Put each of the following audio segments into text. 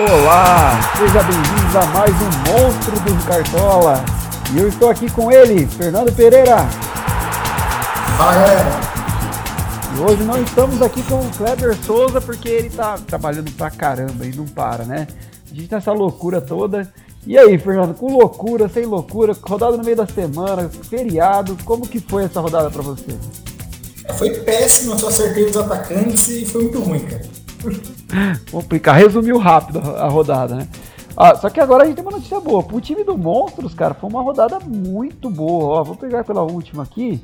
Olá, seja bem-vindos a mais um Monstro do Cartola. E eu estou aqui com ele, Fernando Pereira. Fala galera. E hoje não estamos aqui com o Kleber Souza porque ele está trabalhando pra caramba e não para, né? A gente tá essa loucura toda. E aí, Fernando, com loucura, sem loucura, rodada no meio da semana, feriado, como que foi essa rodada para você? Foi péssimo, eu só acertei os atacantes e foi muito ruim, cara. Vamos explicar, resumiu rápido a rodada, né? Ah, só que agora a gente tem uma notícia boa. Pro time do Monstros, cara, foi uma rodada muito boa. Ó, vou pegar pela última aqui.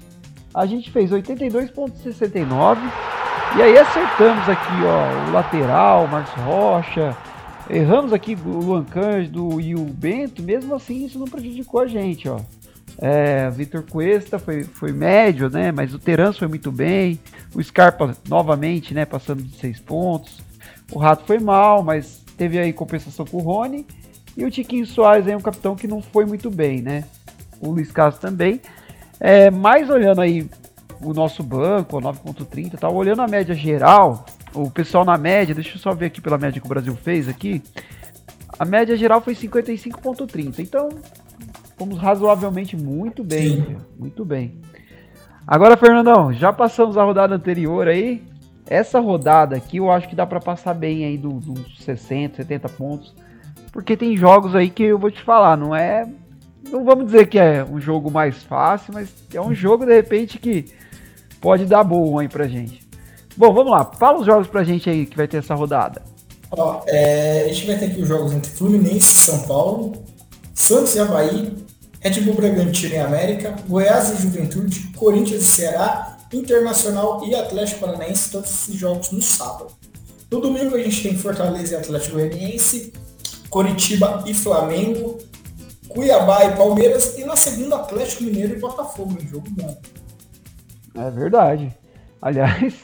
A gente fez 82,69. E aí acertamos aqui, ó, o lateral, o Marcos Rocha. Erramos aqui o Luan Cândido e o Bento. Mesmo assim, isso não prejudicou a gente, ó. É, Vitor Cuesta foi, foi médio, né? Mas o Terence foi muito bem. O Scarpa novamente, né? Passando de seis pontos. O Rato foi mal, mas teve aí compensação com o Rony. E o Tiquinho Soares é um capitão que não foi muito bem, né? O Luiz Castro também. É, mais olhando aí o nosso banco, 9.30 tal, olhando a média geral, o pessoal na média, deixa eu só ver aqui pela média que o Brasil fez aqui. A média geral foi 55.30. Então, fomos razoavelmente muito bem, Sim. muito bem. Agora, Fernandão, já passamos a rodada anterior aí. Essa rodada aqui eu acho que dá para passar bem aí dos do 60, 70 pontos. Porque tem jogos aí que eu vou te falar, não é. Não vamos dizer que é um jogo mais fácil, mas é um jogo de repente que pode dar bom aí pra gente. Bom, vamos lá. Fala os jogos pra gente aí que vai ter essa rodada. Ó, é, a gente vai ter aqui os jogos entre Fluminense e São Paulo, Santos e Havaí, Red Bull Bragantino e América, Goiás e Juventude, Corinthians e Ceará, Internacional e Atlético Paranaense, todos esses jogos no sábado. No domingo a gente tem Fortaleza e Atlético Goianiense, Coritiba e Flamengo, Cuiabá e Palmeiras e na segunda Atlético Mineiro e Botafogo, um jogo bom. É verdade. Aliás,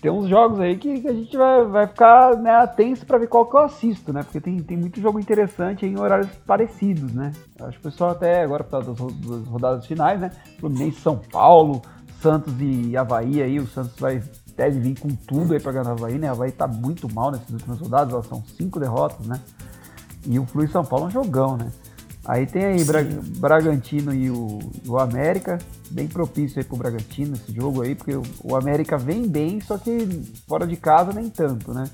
tem uns jogos aí que, a gente vai, vai ficar né, tenso para ver qual que eu assisto, né? Porque tem, tem muito jogo interessante em horários parecidos, né? Acho que o pessoal até agora por causa das, das rodadas finais, né? Fluminense São Paulo, Santos e Havaí aí, o Santos vai deve vir com tudo aí para ganhar o Havaí, né? O Havaí tá muito mal nessas últimas rodadas, elas são cinco derrotas, né? E o Flu São Paulo é um jogão, né? Aí tem aí Bra Bragantino e o, o, América, bem propício aí pro Bragantino esse jogo aí, porque o, o, América vem bem, só que fora de casa nem tanto, né?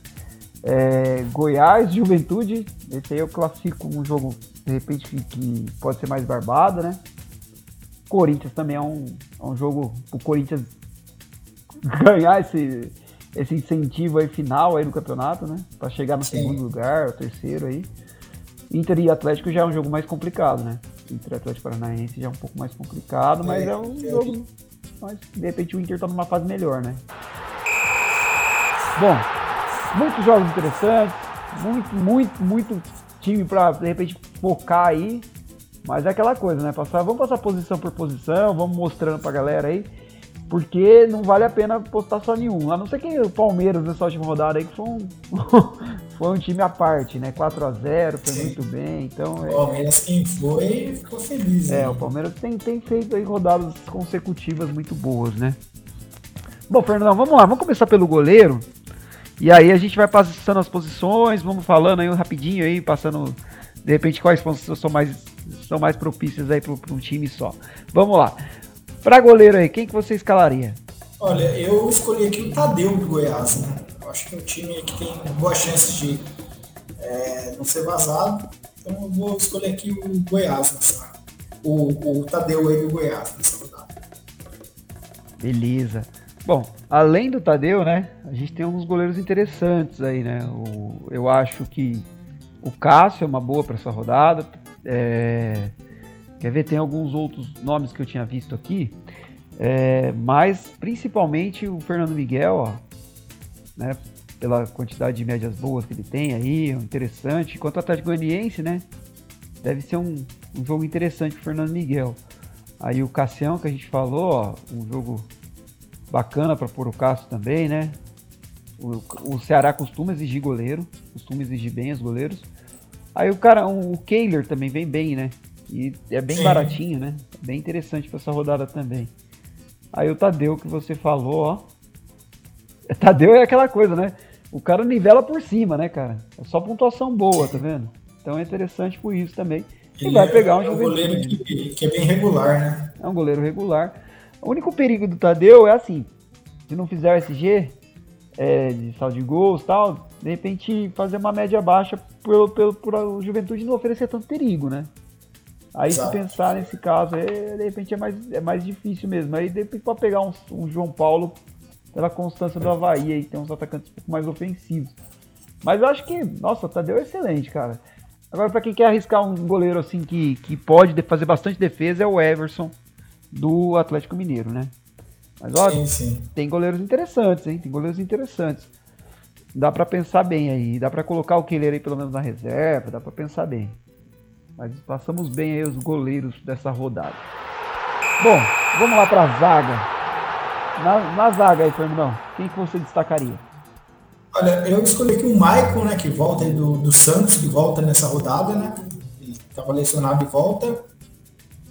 É, Goiás, Juventude, esse aí eu classifico um jogo, de repente, que, pode ser mais barbado, né? Corinthians também é um, é um jogo o Corinthians ganhar esse, esse incentivo aí final aí no campeonato, né? Para chegar no Sim. segundo lugar, o terceiro aí. Inter e Atlético já é um jogo mais complicado, né? Inter e Atlético Paranaense já é um pouco mais complicado, mas é, é um é. jogo. Mas de repente o Inter tá numa fase melhor, né? Bom, muitos jogos interessantes, muito, muito, muito time para de repente focar aí. Mas é aquela coisa, né? Passar, vamos passar posição por posição, vamos mostrando pra galera aí. Porque não vale a pena postar só nenhum. A não ser que o Palmeiras nessa última rodada aí, que foi um, foi um time à parte, né? 4x0, foi Sim. muito bem. Então, o é- Palmeiras quem foi ficou feliz. É, né? o Palmeiras tem, tem feito aí rodadas consecutivas muito boas, né? Bom, Fernandão, vamos lá, vamos começar pelo goleiro. E aí a gente vai passando as posições, vamos falando aí rapidinho aí, passando de repente quais posições são mais, são mais propícias aí para um time só. Vamos lá. Para goleiro aí, quem que você escalaria? Olha, eu escolhi aqui o Tadeu do Goiás, né? Eu acho que é um time que tem boa chance de é, não ser vazado. Então eu vou escolher aqui o Goiás nessa. O, o Tadeu aí do Goiás nessa rodada. Beleza. Bom, além do Tadeu, né? A gente tem uns goleiros interessantes aí, né? O, eu acho que o Cássio é uma boa para essa rodada. É, Quer ver? Tem alguns outros nomes que eu tinha visto aqui, é, mas principalmente o Fernando Miguel, ó, né? Pela quantidade de médias boas que ele tem aí, é interessante. Enquanto o Atlético Goianiense, né? Deve ser um, um jogo interessante pro Fernando Miguel. Aí o Cassião que a gente falou, ó, um jogo bacana para pôr o Cássio também, né? O, o, Ceará costuma exigir goleiro, costuma exigir bem os goleiros. Aí o cara, o Kehler também vem bem, né? E é bem Sim. baratinho, né? Bem interessante para essa rodada também. Aí o Tadeu que você falou, ó. Tadeu é aquela coisa, né? o cara nivela por cima, né, cara? É só pontuação boa, tá vendo? Então é interessante por isso também. E vai pegar um, é um goleiro que, que, é bem regular, né? É um goleiro regular. O único perigo do Tadeu é assim, se não fizer o SG é, de saldo de gols e tal, de repente fazer uma média baixa por, por, por a juventude não oferecer tanto perigo, né? Aí Exato. se pensar nesse caso, é, de repente é mais, é mais difícil mesmo. Aí de repente pode pegar um, um João Paulo pela constância do Havaí e tem uns atacantes um pouco mais ofensivos. Mas eu acho que, nossa, o Tadeu é excelente, cara. Agora, para quem quer arriscar um goleiro assim que, que pode fazer bastante defesa, é o Everson do Atlético Mineiro, né? Mas olha, sim, sim. tem goleiros interessantes, hein? Tem goleiros interessantes. Dá para pensar bem aí, dá para colocar o Keller aí pelo menos na reserva, dá para pensar bem. Mas passamos bem aí os goleiros dessa rodada. Bom, vamos lá para a zaga. Na, na zaga aí, Fernandão, quem que você destacaria? Olha, eu escolhi aqui o Maicon, né, que volta do, do Santos, que volta nessa rodada, né? Estava lesionado e volta.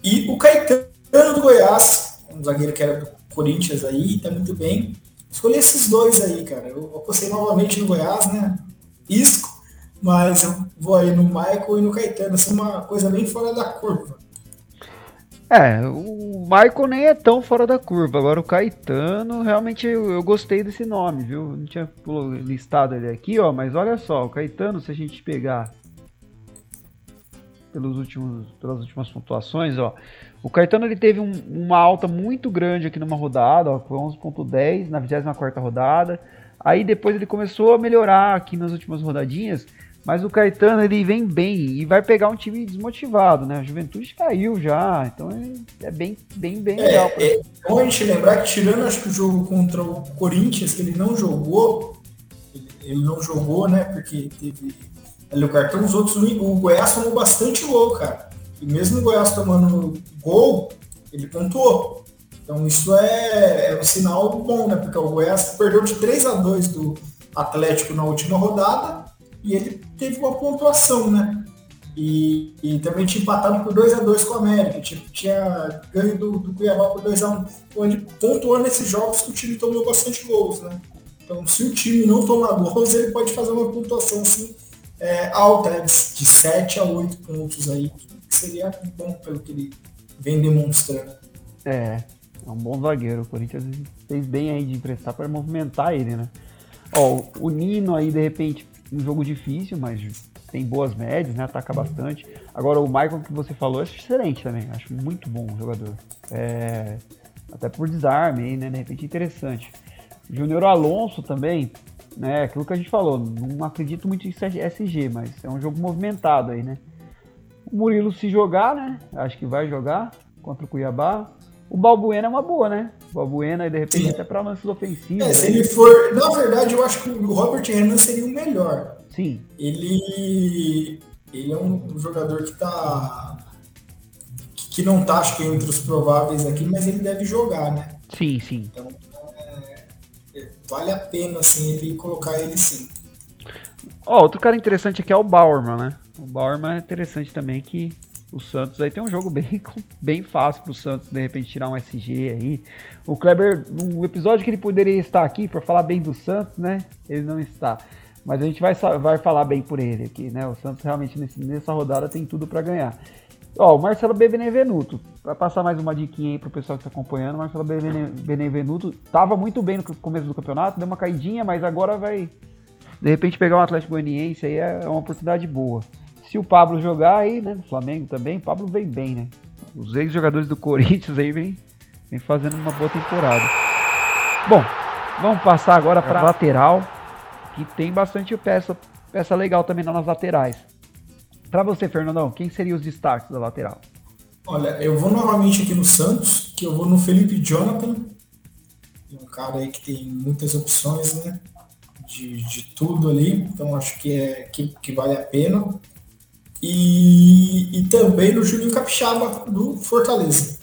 E o Caetano do Goiás, um zagueiro que era do Corinthians aí, tá muito bem. Escolhi esses dois aí, cara. Eu apostei novamente no Goiás, né? Isco, mas eu vou aí no Michael e no Caetano, assim, uma coisa bem fora da curva. É, o Michael nem é tão fora da curva. Agora o Caetano, realmente eu, eu, gostei desse nome, viu? Não tinha listado ele aqui, ó, mas olha só, o Caetano, se a gente pegar pelos últimos, pelas últimas pontuações, ó, o Caetano ele teve um, uma alta muito grande aqui numa rodada, ó, foi 11.10 na 24ª rodada. Aí depois ele começou a melhorar aqui nas últimas rodadinhas mas o Caetano ele vem bem e vai pegar um time desmotivado, né? A Juventude caiu já, então é, é bem, bem, bem é, legal. É, é bom a gente lembrar que tirando acho que o jogo contra o Corinthians, que ele não jogou, ele não jogou, né? Porque teve ali o cartão, os outros, o Goiás tomou bastante gol, cara. E mesmo o Goiás tomando gol, ele pontuou. Então isso é, é um sinal bom, né? Porque o Goiás perdeu de 3 a 2 do Atlético na última rodada e ele teve uma pontuação, né? E, e também tinha empatado por 2 a 2 com o América, tipo, tinha ganho do, do Cuiabá por 2 a 1 onde pontuou nesses jogos que o time tomou bastante gols, né? Então, se o time não tomar gols, ele pode fazer uma pontuação assim, é, alta, né? de, de 7 a 8 pontos aí, que seria bom pelo que ele vem demonstrando. É, é um bom zagueiro. O Corinthians fez bem aí de emprestar para movimentar ele, né? Ó, o Nino aí, de repente, um jogo difícil, mas tem boas médias, né? Ataca bastante. Agora o Michael que você falou é excelente também. Acho muito bom o jogador. É, até por desarme né? De repente interessante. Júnior Alonso também, né? Aquilo que a gente falou. Não acredito muito em SG, mas é um jogo movimentado aí, né? O Murilo se jogar, né? Acho que vai jogar contra o Cuiabá. O Balbuena é uma boa, né? O Balbuena, de repente, Sim. até para lances ofensivos. É, se ele for. Na verdade, eu acho que o Robert Renan seria o melhor. Sim. Ele. Ele é um jogador que tá. Que não tá, acho que, entre os prováveis aqui, mas ele deve jogar, né? Sim, sim. Então, é, vale a pena, assim, ele colocar ele sim. Ó, outro cara interessante aqui é o Bauerman, né? O Bauerman é interessante também que o Santos aí tem um jogo bem, bem fácil pro Santos, de repente, tirar um SG aí. O Kleber, no episódio que ele poderia estar aqui para falar bem do Santos, né? Ele não está. Mas a gente vai, vai falar bem por ele aqui, né? O Santos realmente nessa rodada tem tudo para ganhar. Ó, o Marcelo Benevenuto, para passar mais uma diquinha aí pro pessoal que tá acompanhando, o Marcelo Benevenuto tava muito bem no começo do campeonato, deu uma caidinha, mas agora vai de repente pegar um Atlético Goianiense aí é uma oportunidade boa. Se o Pablo jogar aí, né, no Flamengo também, o Pablo vem bem, né? Os ex-jogadores do Corinthians aí vem, vem fazendo uma boa temporada. Bom, vamos passar agora para lateral, que tem bastante peça, peça legal também nas laterais. Para você, Fernandão, quem seriam os destaques da lateral? Olha, eu vou novamente aqui no Santos, que eu vou no Felipe Jonathan, um cara aí que tem muitas opções, né? De, de tudo ali, então acho que é que, que vale a pena e, e também no Juninho Capixaba do Fortaleza.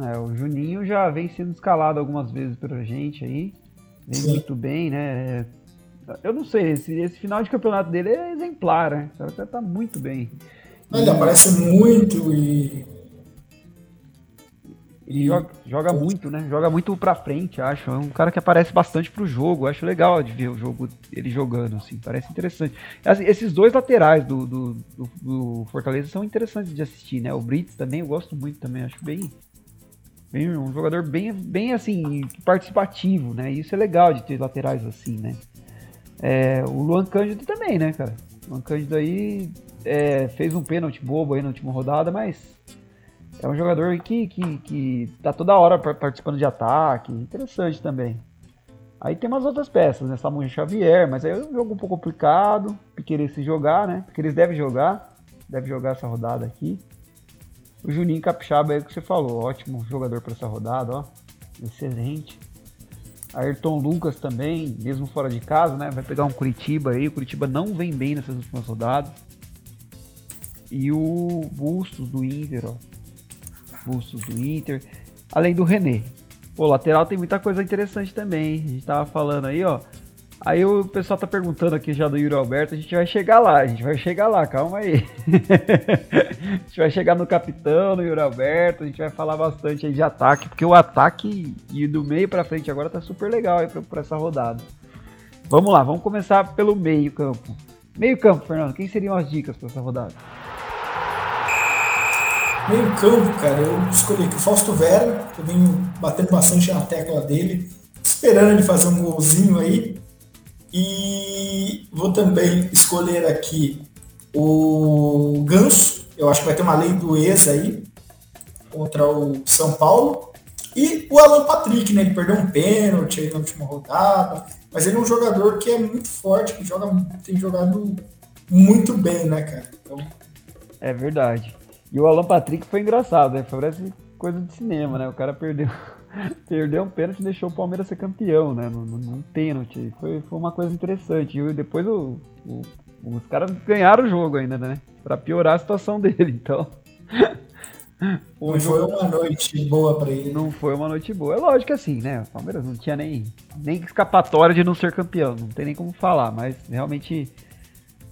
É, o Juninho já vem sendo escalado algumas vezes pela gente aí. Vem Sim. muito bem, né? Eu não sei, esse, esse final de campeonato dele é exemplar, né? O cara tá muito bem. Ele aparece muito e. Ele joga, joga muito, né? Joga muito pra frente, acho. É um cara que aparece bastante pro jogo. Acho legal de ver o jogo ele jogando, assim. Parece interessante. Esses dois laterais do, do, do, do Fortaleza são interessantes de assistir, né? O Brits também, eu gosto muito também. Acho bem, bem um jogador bem, bem assim, participativo, né? Isso é legal de ter laterais assim, né? É, o Luan Cândido também, né, cara? O Luan Cândido aí é, fez um pênalti bobo aí na última rodada, mas é um jogador que, que, que tá toda hora participando de ataque, interessante também. Aí tem umas outras peças, né? Samuel Xavier, mas aí é um jogo um pouco complicado, querer se jogar, né? Porque eles devem jogar, deve jogar essa rodada aqui. O Juninho Capixaba aí que você falou, ótimo jogador para essa rodada, ó. Excelente. Ayrton Lucas também, mesmo fora de casa, né? Vai pegar um Curitiba aí. O Curitiba não vem bem nessas últimas rodadas. E o Bustos do Inter, ó. Bustos do Inter. Além do René. O lateral tem muita coisa interessante também. A gente tava falando aí, ó. Aí o pessoal tá perguntando aqui já do Yuri Alberto, a gente vai chegar lá, a gente vai chegar lá, calma aí. a gente vai chegar no capitão, no Yuri Alberto, a gente vai falar bastante aí de ataque, porque o ataque e do meio para frente agora tá super legal aí pra, pra, essa rodada. Vamos lá, vamos começar pelo meio campo. Meio campo, Fernando, quem seriam as dicas para essa rodada? Meio campo, cara, eu escolhi aqui o Fausto Vera, eu venho batendo bastante na tecla dele, esperando ele fazer um golzinho aí. E vou também escolher aqui o Ganso, eu acho que vai ter uma lei do ex aí, contra o São Paulo. E o Alan Patrick, né? Ele perdeu um pênalti aí na última rodada, mas ele é um jogador que é muito forte, que joga, tem jogado muito bem, né, cara? Então... É verdade. E o Alan Patrick foi engraçado, né? Parece coisa de cinema, né? O cara perdeu, perdeu um pênalti e deixou o Palmeiras ser campeão, né? Num, num pênalti. Foi, foi uma coisa interessante. E depois o, o, os caras ganharam o jogo ainda, né? Pra piorar a situação dele, então. não foi uma noite boa para ele. Não foi uma noite boa. É lógico que assim, né? O Palmeiras não tinha nem, nem escapatória de não ser campeão. Não tem nem como falar, mas realmente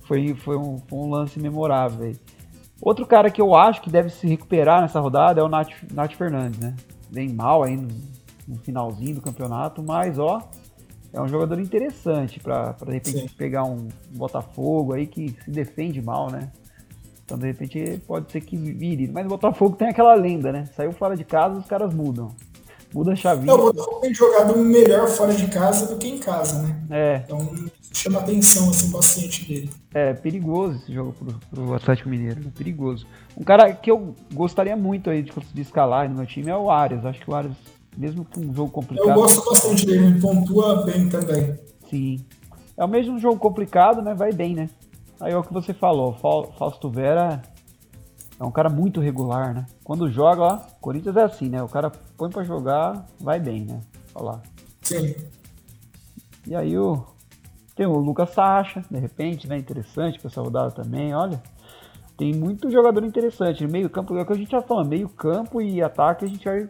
foi, foi, um, foi um lance memorável aí. Outro cara que eu acho que deve se recuperar nessa rodada é o Nath, Nath Fernandes, né? Bem mal aí no, no, finalzinho do campeonato, mas ó, é um jogador interessante para de repente Sim. pegar um Botafogo aí que se defende mal, né? Então de repente pode ser que vire. Mas o Botafogo tem aquela lenda, né? Saiu fora de casa, os caras mudam. Muda a chavinha. Não, o Botafogo tem jogado melhor fora de casa do que em casa, né? É. Então chama atenção assim, bastante dele. É, perigoso esse jogo pro, pro Atlético Mineiro, né? perigoso. Um cara que eu gostaria muito aí de conseguir escalar no meu time é o Arias. Acho que o Arias, mesmo com um jogo complicado. Eu gosto bastante dele, pontua bem também. Sim. É o mesmo jogo complicado, né? Vai bem, né? Aí é o que você falou, Fausto Vera é um cara muito regular, né? Quando joga, ó, Corinthians é assim, né? O cara põe para jogar, vai bem, né? Olha lá. Sim. E aí o tem o Lucas Sacha, de repente, né? Interessante para essa rodada também, olha. Tem muito jogador interessante. No meio campo, é o que a gente já falou, meio campo e ataque a gente vai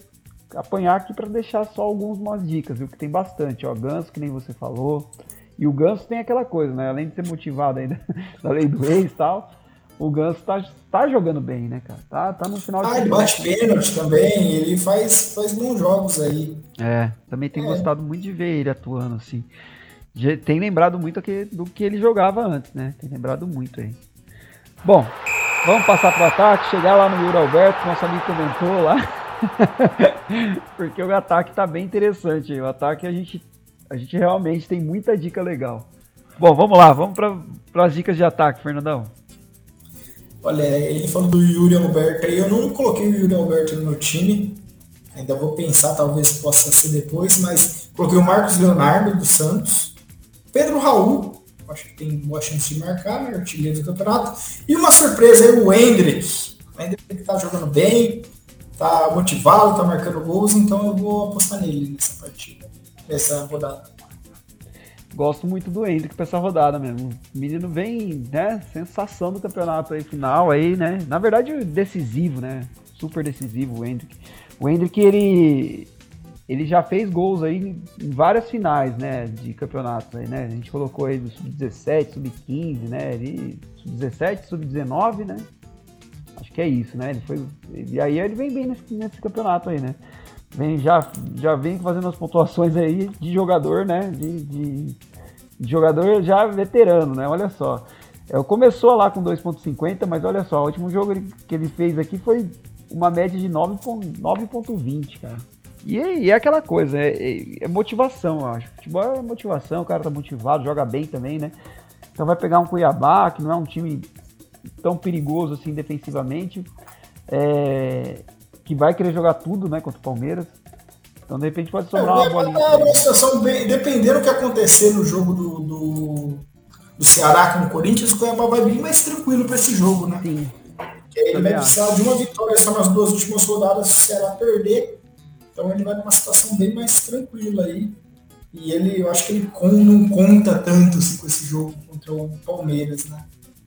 apanhar aqui para deixar só algumas dicas, viu? Que tem bastante, ó. Ganso, que nem você falou. E o Ganso tem aquela coisa, né? Além de ser motivado ainda da lei do ex e tal, o Ganso tá, tá jogando bem, né, cara? Tá, tá no final Ah, ele bate pênalti também, ele faz, faz bons jogos aí. É, também tenho é. gostado muito de ver ele atuando assim. Tem lembrado muito do que ele jogava antes, né? Tem lembrado muito aí. Bom, vamos passar pro ataque, chegar lá no Yuri Alberto, nosso amigo comentou lá. Porque o ataque tá bem interessante. O ataque a gente, a gente realmente tem muita dica legal. Bom, vamos lá, vamos para as dicas de ataque, Fernandão. Olha, ele falou do Yuri Alberto aí, eu não coloquei o Yuri Alberto no meu time, ainda vou pensar, talvez possa ser depois, mas coloquei o Marcos Leonardo do Santos, Pedro Raul, acho que tem boa chance de marcar, né, artilheiro do campeonato, e uma surpresa aí, o Hendrick, o Hendrick tá jogando bem, tá motivado, tá marcando gols, então eu vou apostar nele nessa partida, nessa rodada. Gosto muito do Hendrick pra essa rodada mesmo. O menino vem, né? Sensação do campeonato aí final aí, né? Na verdade, decisivo, né? Super decisivo o Hendrick. O Hendrick, ele, ele já fez gols aí em várias finais, né? De campeonatos aí, né? A gente colocou aí do Sub-17, Sub-15, né? Ele, Sub-17, Sub-19, né? Acho que é isso, né? Ele foi. E aí ele vem bem nesse, nesse campeonato aí, né? vem, já, já vem fazendo as pontuações aí de jogador, né? De, de, jogador já veterano, né? Olha só. É, começou lá com 2.50, mas olha só, o último jogo que ele fez aqui foi uma média de 9.20, cara. E é, e é, aquela coisa, é, é, é, motivação, eu acho. Futebol é motivação, o cara tá motivado, joga bem também, né? Então vai pegar um Cuiabá, que não é um time tão perigoso assim defensivamente, é, que vai querer jogar tudo, né, contra o Palmeiras. Então, de repente, pode sobrar é, uma bolinha. É uma situação bem, dependendo do que acontecer no jogo do, do, do Ceará com o Corinthians, o Cuiabá vai vir mais tranquilo para esse jogo, né? Sim. Que ele vai precisar de uma vitória só nas duas últimas rodadas se o Ceará perder. Então ele vai numa situação bem mais tranquila aí. E ele, eu acho que ele não conta tanto assim, com esse jogo contra o Palmeiras, né?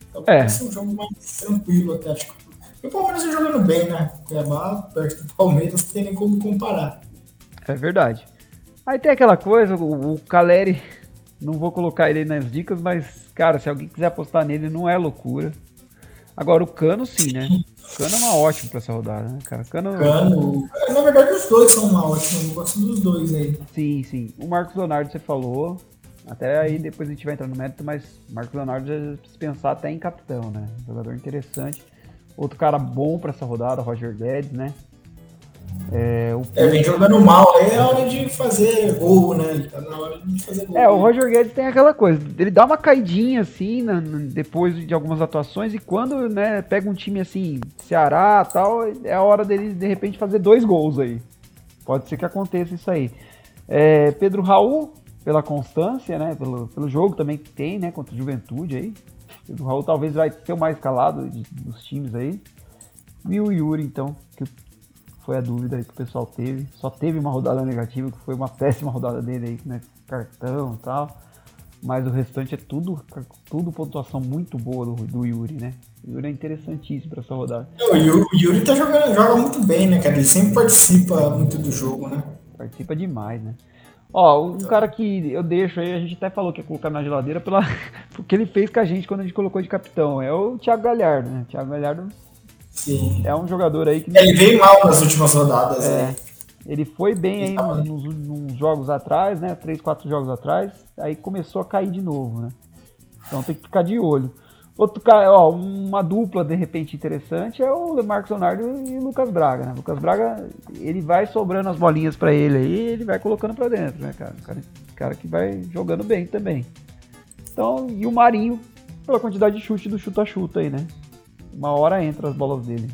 Então é. vai ser um jogo mais tranquilo até, acho que e o Palmeiras tá jogando bem, né? Cuiabá, perto do Palmeiras, não tem nem como comparar. É verdade. Aí tem aquela coisa, o, o Caleri, não vou colocar ele nas dicas, mas, cara, se alguém quiser apostar nele, não é loucura. Agora, o Cano, sim, né? O Cano é uma ótima pra essa rodada, né, cara? Cano... Cano... Na verdade, os dois são uma ótima. Eu gosto dos dois aí. Sim, sim. O Marcos Leonardo, você falou. Até aí depois a gente vai entrar no mérito, mas Marcos Leonardo já precisa pensar até em capitão, né? jogador interessante. Outro cara bom para essa rodada, Roger Guedes, né? É, o... é, vem jogando mal, é hora de fazer gol, né? Tá na hora de fazer gol. É, o Roger Guedes tem aquela coisa, ele dá uma caidinha assim, na, na, depois de algumas atuações, e quando né, pega um time assim, Ceará tal, é a hora dele de repente fazer dois gols aí. Pode ser que aconteça isso aí. É, Pedro Raul, pela constância, né? Pelo, pelo jogo também que tem, né? Contra o Juventude aí. O Raul talvez vai ser o mais calado de, dos times aí. E o Yuri, então, que foi a dúvida aí que o pessoal teve. Só teve uma rodada negativa, que foi uma péssima rodada dele aí, né? Cartão e tal. Mas o restante é tudo, tudo pontuação muito boa do, do Yuri, né? O Yuri é interessantíssimo para essa rodada. O Yuri, o Yuri tá jogando, joga muito bem, né, cara? Ele sempre participa muito do jogo, né? Participa demais, né? Ó, um cara que eu deixo aí, a gente até falou que ia colocar na geladeira pela, porque ele fez com a gente quando a gente colocou de capitão. É o Thiago Galhardo, né? Thiago Galhardo Sim. é um jogador aí que. Ele veio mal nas últimas rodadas, é. Né? Ele foi bem aí nos, nos, nos, jogos atrás, né? Três, quatro jogos atrás. Aí começou a cair de novo, né? Então tem que ficar de olho. Outro cara, ó, uma dupla de repente interessante é o Marcos Leonardo e o Lucas Braga, né? O Lucas Braga, ele vai sobrando as bolinhas para ele aí, ele vai colocando para dentro, né, cara? cara? Cara que vai jogando bem também. Então, e o Marinho, pela quantidade de chute do chuta-chuta aí, né? Uma hora entra as bolas dele.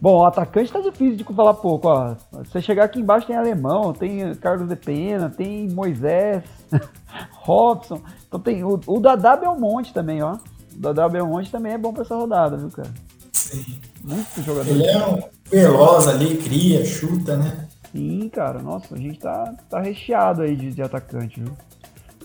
Bom, o atacante tá difícil de falar pouco, ó. Você chegar aqui embaixo tem alemão, tem Carlos de Pena, tem Moisés, Robson. Então tem o, o Dadá Belmonte também, ó. O Dadá Belmonte também é bom pra essa rodada, viu, cara? Sim. Muito jogador. Ele é um veloz ali, cria, chuta, né? Sim, cara. Nossa, a gente tá, tá recheado aí de, de atacante, viu?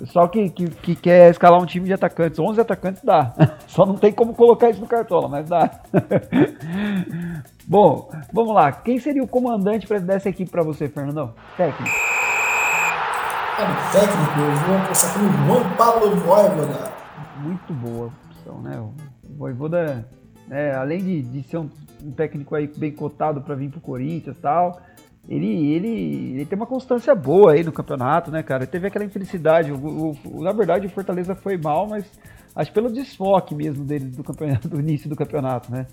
Pessoal que, que, que, quer escalar um time de atacantes, 11 atacantes dá. Só não tem como colocar isso no cartola, mas dá. Bom, vamos lá. Quem seria o comandante dessa equipe para você, Fernandão? Técnico. Cara, técnico, eu vou apostar com o Juan Pablo Voivoda. Muito boa opção, né? O Voivoda, é, além de, de ser um, um técnico aí bem cotado para vir pro Corinthians e tal, ele, ele, ele tem uma constância boa aí no campeonato, né, cara? Teve aquela infelicidade. O, o, na verdade, o Fortaleza foi mal, mas acho pelo desfoque mesmo dele do campeonato, do início do campeonato, né?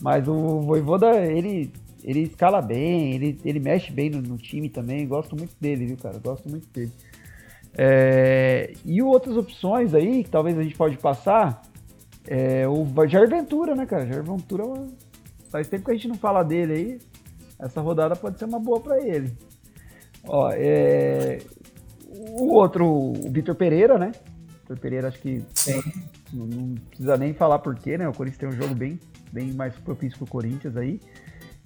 Mas o Voivoda, ele, ele escala bem, ele, ele mexe bem no, no time também. Gosto muito dele, viu, cara? Gosto muito dele. É, e outras opções aí, que talvez a gente pode passar, é o Jair Ventura, né, cara? Jair Ventura faz tempo que a gente não fala dele aí essa rodada pode ser uma boa para ele. Ó, é... O outro, o Vitor Pereira, né? Vitor Pereira, acho que. Não, não, precisa nem falar porquê, né? O Corinthians tem um jogo bem, bem mais propício pro Corinthians aí.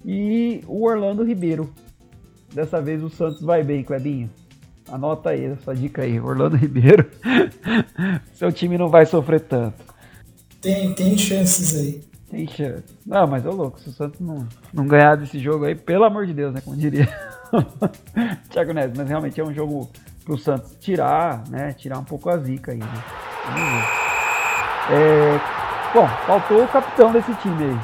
E o Orlando Ribeiro. Dessa vez o Santos vai bem, Clebinho. Anota aí essa dica aí, Orlando Ribeiro. Seu time não vai sofrer tanto. Tem, tem chances aí. Tem chance. Não, mas ô louco, se o Santos não, não ganhar desse jogo aí, pelo amor de Deus, né? Como diria Thiago Neves, mas realmente é um jogo pro Santos tirar, né? Tirar um pouco a zica aí, né? Vamos ver. É, bom, faltou o capitão desse time aí.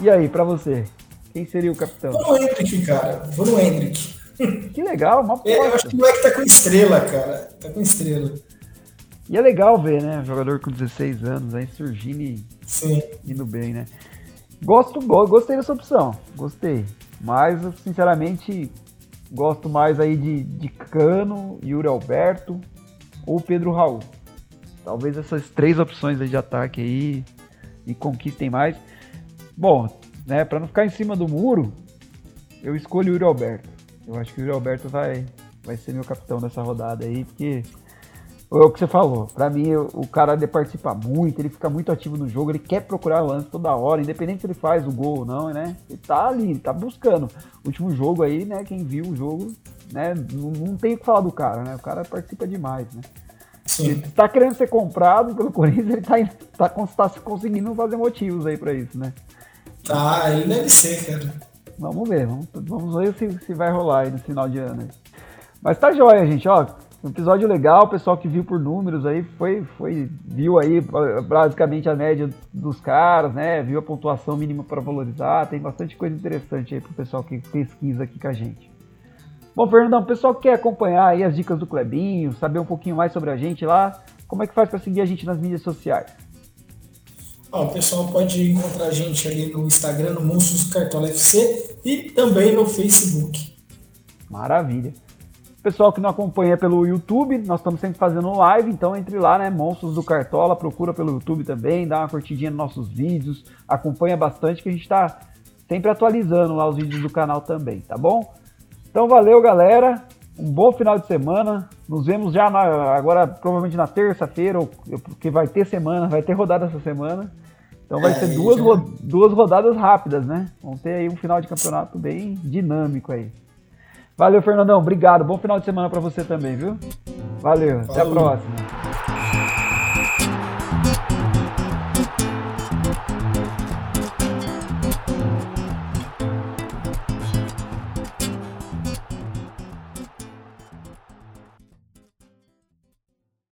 E aí, pra você? Quem seria o capitão? Vou no Hendrick, cara. Vou no Hendrick. Que legal, uma é, Eu acho que o moleque tá com estrela, cara. Tá com estrela. E é legal ver, né? Jogador com 16 anos aí surgindo e Sim. indo bem, né? Gosto, gostei dessa opção. Gostei. Mas, sinceramente, gosto mais aí de, de Cano, Yuri Alberto ou Pedro Raul. Talvez essas três opções de ataque aí e conquistem mais. Bom, né, para não ficar em cima do muro, eu escolho o Yuri Alberto. Eu acho que o Yuri Alberto vai, vai ser meu capitão dessa rodada aí, porque é o que você falou. Para mim, o cara ele participa muito, ele fica muito ativo no jogo, ele quer procurar lance toda hora, independente se ele faz o gol ou não, né? Ele tá ali, ele tá buscando. O último jogo aí, né? Quem viu o jogo, né? Não, não tem o que falar do cara, né? O cara participa demais, né? Sim. Ele tá querendo ser comprado pelo Corinthians, ele tá, tá, tá conseguindo fazer motivos aí para isso, né? Tá, ele deve ser, cara. Vamos ver, vamos, vamos ver se, se vai rolar aí no final de ano. Aí. Mas tá jóia, gente, ó. Um episódio legal, o pessoal que viu por números aí foi, foi viu aí basicamente a média dos caras, né? Viu a pontuação mínima para valorizar, tem bastante coisa interessante aí pro pessoal que pesquisa aqui com a gente. Bom, Fernandão, o pessoal que quer acompanhar aí as dicas do Clebinho, saber um pouquinho mais sobre a gente lá, como é que faz para seguir a gente nas mídias sociais? Ó, o pessoal pode encontrar a gente ali no Instagram, no Monstros Cartola FC e também no Facebook. Maravilha. Pessoal que não acompanha pelo YouTube, nós estamos sempre fazendo live, então entre lá, né? Monstros do Cartola, procura pelo YouTube também, dá uma curtidinha nos nossos vídeos, acompanha bastante que a gente está sempre atualizando lá os vídeos do canal também, tá bom? Então valeu, galera. Um bom final de semana. Nos vemos já na, agora, provavelmente na terça-feira, porque vai ter semana, vai ter rodada essa semana. Então vai é, ser duas, ro duas rodadas rápidas, né? Vamos ter aí um final de campeonato bem dinâmico aí. Valeu, Fernandão. Obrigado. Bom final de semana para você também, viu? Valeu. Até a próxima.